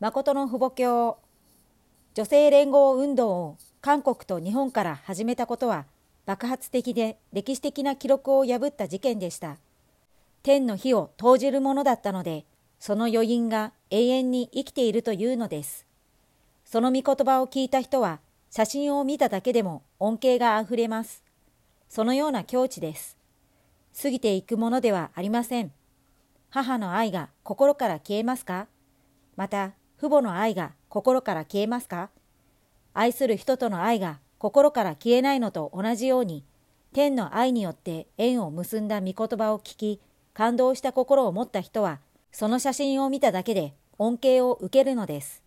誠の父母教女性連合運動を韓国と日本から始めたことは爆発的で歴史的な記録を破った事件でした。天の火を投じるものだったので、その余韻が永遠に生きているというのです。その御言葉を聞いた人は、写真を見ただけでも恩恵があふれます。そのような境地です。過ぎていくものではありません。母の愛が心から消えますか？また、父母の愛が心から消えますか？愛する人との愛が心から消えないのと同じように、天の愛によって縁を結んだ御言葉を聞き、感動した心を持った人は、その写真を見ただけで恩恵を受けるのです。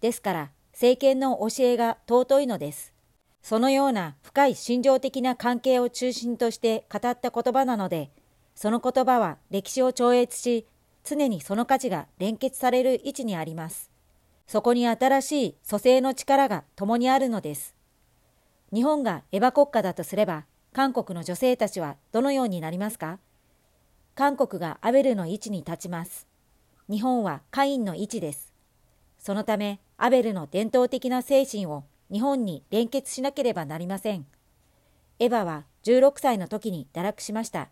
ですから、政権の教えが尊いのです。そのような深い心情的な関係を中心として語った言葉なので、その言葉は歴史を超越し、常にその価値が連結される位置にあります。そこに新しい蘇生の力が共にあるのです。日本がエヴァ国家だとすれば、韓国の女性たちはどのようになりますか？韓国がアベルの位置に立ちます。日本はカインの位置です。そのため、アベルの伝統的な精神を日本に連結しなければなりません。エヴァは16歳の時に堕落しました。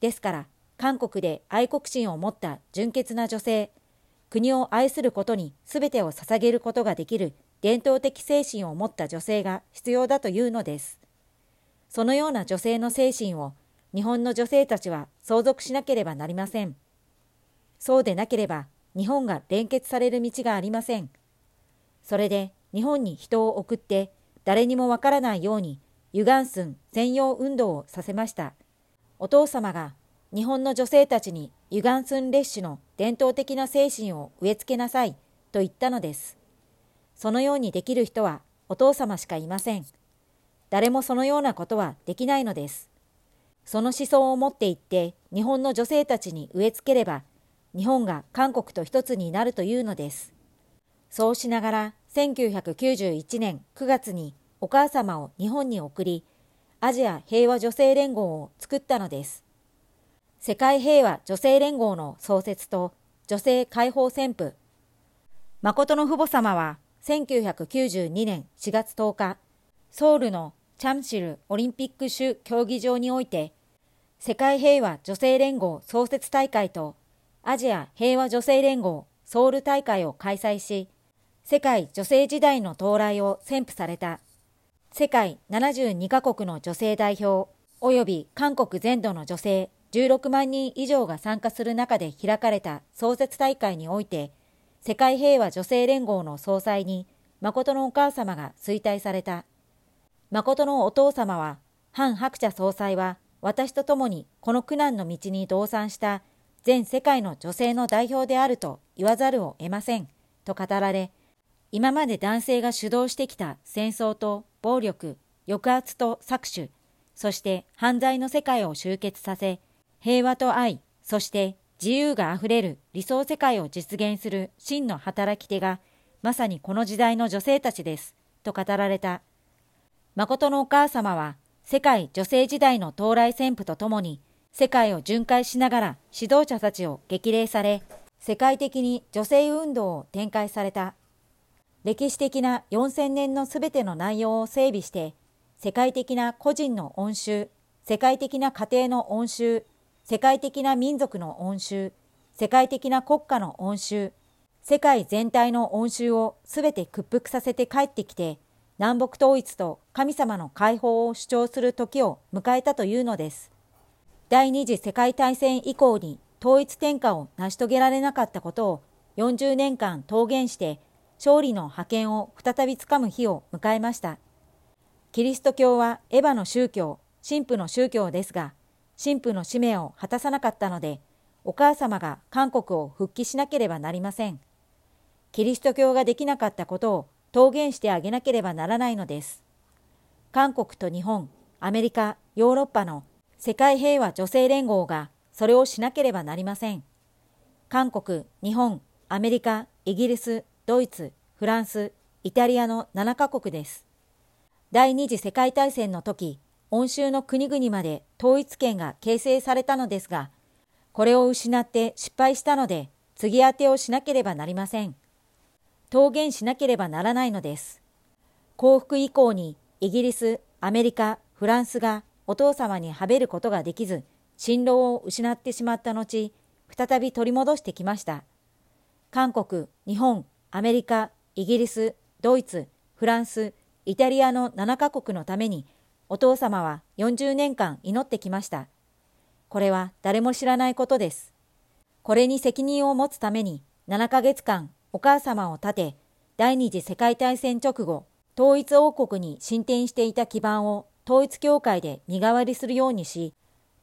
ですから、韓国で愛国心を持った純潔な女性、国を愛することに全てを捧げることができる伝統的精神を持った女性が必要だというのです。そのような女性の精神を日本の女性たちは相続しなければなりません。そうでなければ日本が連結される道がありません。それで日本に人を送って誰にもわからないようにユガンスン専用運動をさせました。お父様が日本の女性たちにユガンスン列種の伝統的な精神を植え付けなさいと言ったのです。そのようにできる人はお父様しかいません。誰もそのようなことはできないのです。その思想を持っていって日本の女性たちに植え付ければ日本が韓国と一つになるというのです。そうしながら1991年9月にお母様を日本に送りアジア平和女性連合を作ったのです。世界平和女性連合の創設と女性解放旋風。誠の父母様は1992年4月10日、ソウルのチャムシルオリンピック種競技場において、世界平和女性連合創設大会とアジア平和女性連合ソウル大会を開催し、世界女性時代の到来を宣布された。世界72カ国の女性代表、及び韓国全土の女性16万人以上が参加する中で開かれた創設大会において、世界平和女性連合の総裁に、誠のお母様が衰退された。誠のお父様は、ハン・ハクチャ総裁は、私と共にこの苦難の道に同参した全世界の女性の代表であると言わざるを得ません、と語られ、今まで男性が主導してきた戦争と暴力、抑圧と搾取、そして犯罪の世界を集結させ、平和と愛、そして自由があふれる理想世界を実現する真の働き手が、まさにこの時代の女性たちです、と語られた。誠のお母様は、世界女性時代の到来旋風とともに、世界を巡回しながら指導者たちを激励され、世界的に女性運動を展開された。歴史的な4000年のすべての内容を整備して、世界的な個人の恩衆、世界的な家庭の恩衆、世界的な民族の恩衆、世界的な国家の恩衆、世界全体の恩衆をすべて屈服させて帰ってきて、南北統一と神様の解放を主張する時を迎えたというのです。第二次世界大戦以降に統一転換を成し遂げられなかったことを40年間桃源して勝利の覇権を再びつかむ日を迎えました。キリスト教はエヴァの宗教、神父の宗教ですが、神父の使命を果たさなかったので、お母様が韓国を復帰しなければなりません。キリスト教ができなかったことを桃源してあげなければならないのです。韓国と日本、アメリカ、ヨーロッパの世界平和女性連合がそれをしなければなりません。韓国、日本、アメリカ、イギリス、ドイツ、フランス、イタリアの7カ国です。第二次世界大戦の時、欧州の国々まで統一権が形成されたのですが、これを失って失敗したので、継ぎ当てをしなければなりません。桃源しなければならないのです。降伏以降にイギリス、アメリカ、フランスがお父様にはべることができず、進路を失ってしまった後、再び取り戻してきました。韓国、日本、アメリカ、イギリス、ドイツ、フランス、イタリアの7カ国のために、お父様は40年間祈ってきました。これは誰も知らないことです。これに責任を持つために、7ヶ月間お母様を立て、第二次世界大戦直後、統一王国に進展していた基盤を統一教会で身代わりするようにし、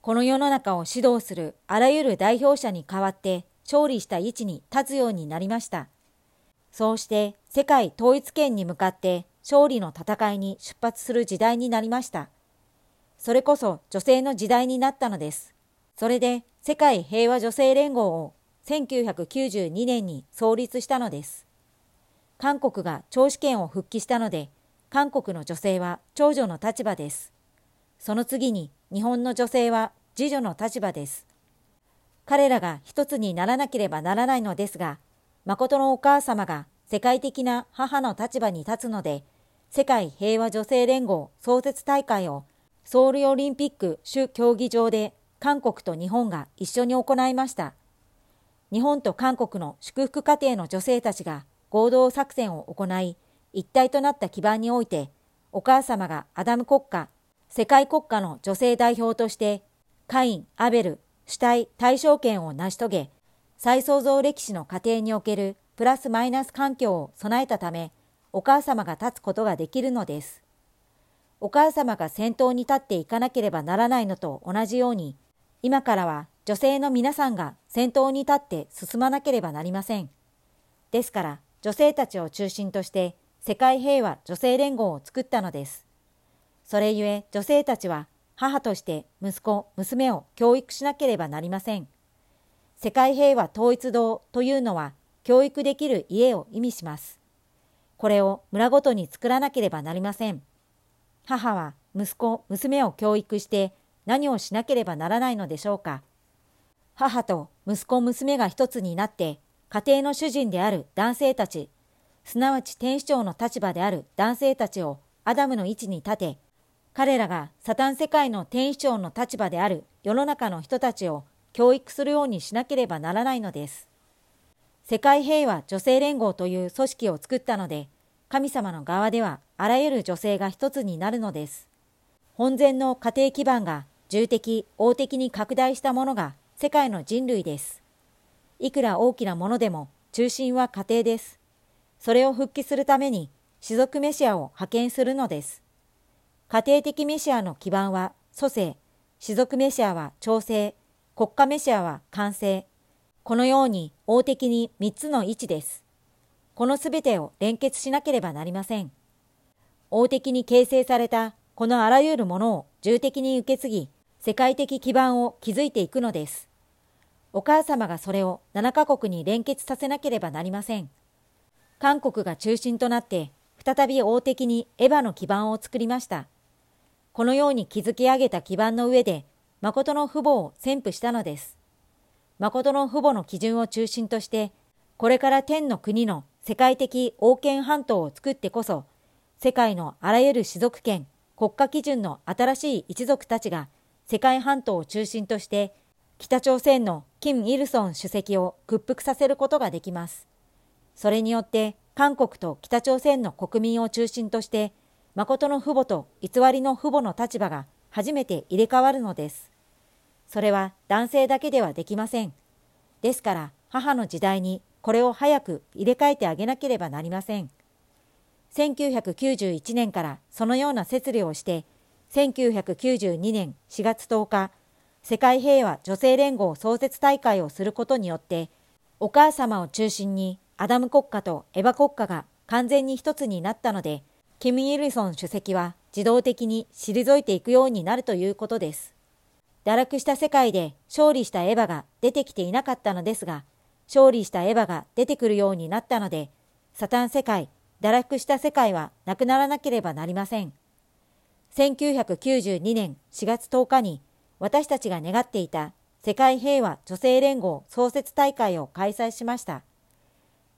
この世の中を指導するあらゆる代表者に代わって勝利した位置に立つようになりました。そうして世界統一権に向かって勝利の戦いに出発する時代になりました。それこそ女性の時代になったのです。それで世界平和女性連合を1992年に創立したのです。韓国が長子権を復帰したので、韓国の女性は長女の立場です。その次に日本の女性は次女の立場です。彼らが一つにならなければならないのですが、誠のお母様が世界的な母の立場に立つので、世界平和女性連合創設大会をソウルオリンピック主競技場で韓国と日本が一緒に行いました。日本と韓国の祝福家庭の女性たちが合同作戦を行い、一体となった基盤において、お母様がアダム国家、世界国家の女性代表として、カイン、アベル、主体、対象権を成し遂げ、再創造歴史の過程におけるプラスマイナス環境を備えたため、お母様が立つことができるのです。お母様が先頭に立っていかなければならないのと同じように、今からは女性の皆さんが先頭に立って進まなければなりません。ですから、女性たちを中心として世界平和女性連合を作ったのです。それゆえ女性たちは母として息子、娘を教育しなければなりません。世界平和統一堂というのは教育できる家を意味します。これを村ごとに作らなければなりません。母は息子、娘を教育して何をしなければならないのでしょうか。母と息子、娘が一つになって家庭の主人である男性たち、すなわち天使長の立場である男性たちをアダムの位置に立て、彼らがサタン世界の天使長の立場である世の中の人たちを教育するようにしなければならないのです。世界平和女性連合という組織を作ったので、神様の側ではあらゆる女性が一つになるのです。本然の家庭基盤が重的、大的に拡大したものが世界の人類です。いくら大きなものでも中心は家庭です。それを復帰するために、士族メシアを派遣するのです。家庭的メシアの基盤は蘇生、士族メシアは調整、国家メシアは完成。このように大的に3つの位置です。このすべてを連結しなければなりません。大的に形成されたこのあらゆるものを重的に受け継ぎ、世界的基盤を築いていくのです。お母様がそれを7カ国に連結させなければなりません。韓国が中心となって、再び大的にエヴァの基盤を作りました。このように築き上げた基盤の上で、誠の父母を宣布したのです。誠の父母の基準を中心として、これから天の国の世界的王権半島を作ってこそ、世界のあらゆる士族権、国家基準の新しい一族たちが世界半島を中心として北朝鮮の金日成主席を屈服させることができます。それによって韓国と北朝鮮の国民を中心として誠の父母と偽りの父母の立場が初めて入れ替わるのです。それは男性だけではできません。ですから母の時代にこれを早く入れ替えてあげなければなりません。1991年からそのような設理をして、1992年4月10日、世界平和女性連合創設大会をすることによって、お母様を中心にアダム国家とエヴァ国家が完全に一つになったので、キム・イルソン主席は自動的に退いていくようになるということです。堕落した世界で勝利したエヴァが出てきていなかったのですが、勝利したエヴァが出てくるようになったので、サタン世界、堕落した世界はなくならなければなりません。1992年4月10日に私たちが願っていた世界平和女性連合創設大会を開催しました。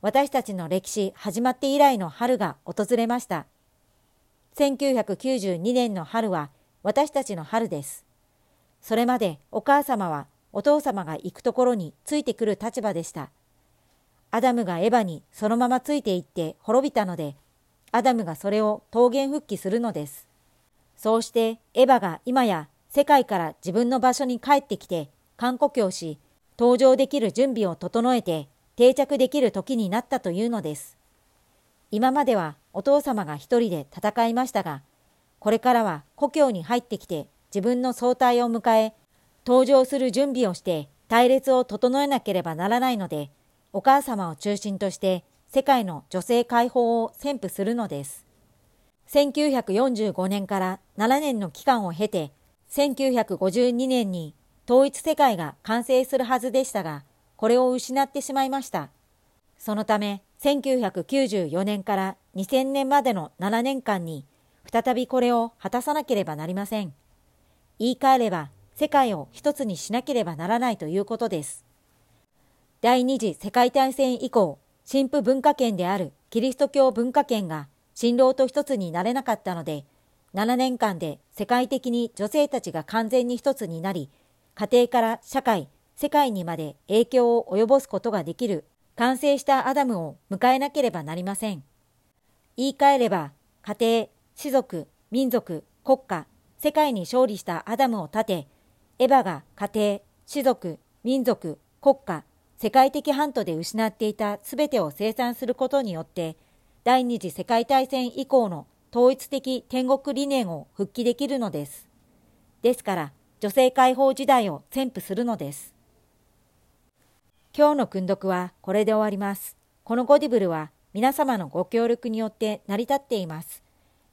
私たちの歴史始まって以来の春が訪れました。1992年の春は私たちの春です。それまでお母様はお父様が行くところについてくる立場でした。アダムがエヴァにそのままついていって滅びたので、アダムがそれを桃源復帰するのです。そうしてエヴァが今や世界から自分の場所に帰ってきて、観故郷し、登場できる準備を整えて定着できる時になったというのです。今まではお父様が一人で戦いましたが、これからは故郷に入ってきて自分の総体を迎え、登場する準備をして隊列を整えなければならないので、お母様を中心として世界の女性解放を宣布するのです。1945年から7年の期間を経て、1952年に統一世界が完成するはずでしたが、これを失ってしまいました。そのため、1994年から2000年までの7年間に、再びこれを果たさなければなりません。言い換えれば、世界を一つにしなければならないということです。第二次世界大戦以降、神父文化圏であるキリスト教文化圏が新郎と一つになれなかったので、7年間で世界的に女性たちが完全に一つになり、家庭から社会、世界にまで影響を及ぼすことができる完成したアダムを迎えなければなりません。言い換えれば、家庭、士族、民族、国家、世界に勝利したアダムを立て、エヴァが家庭、士族、民族、国家、世界的半島で失っていた全てを生産することによって、第二次世界大戦以降の統一的天国理念を復帰できるのです。ですから、女性解放時代を宣布するのです。今日の訓読はこれで終わります。このゴディブルは皆様のご協力によって成り立っています。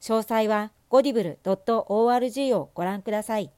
詳細はゴディブル .org をご覧ください。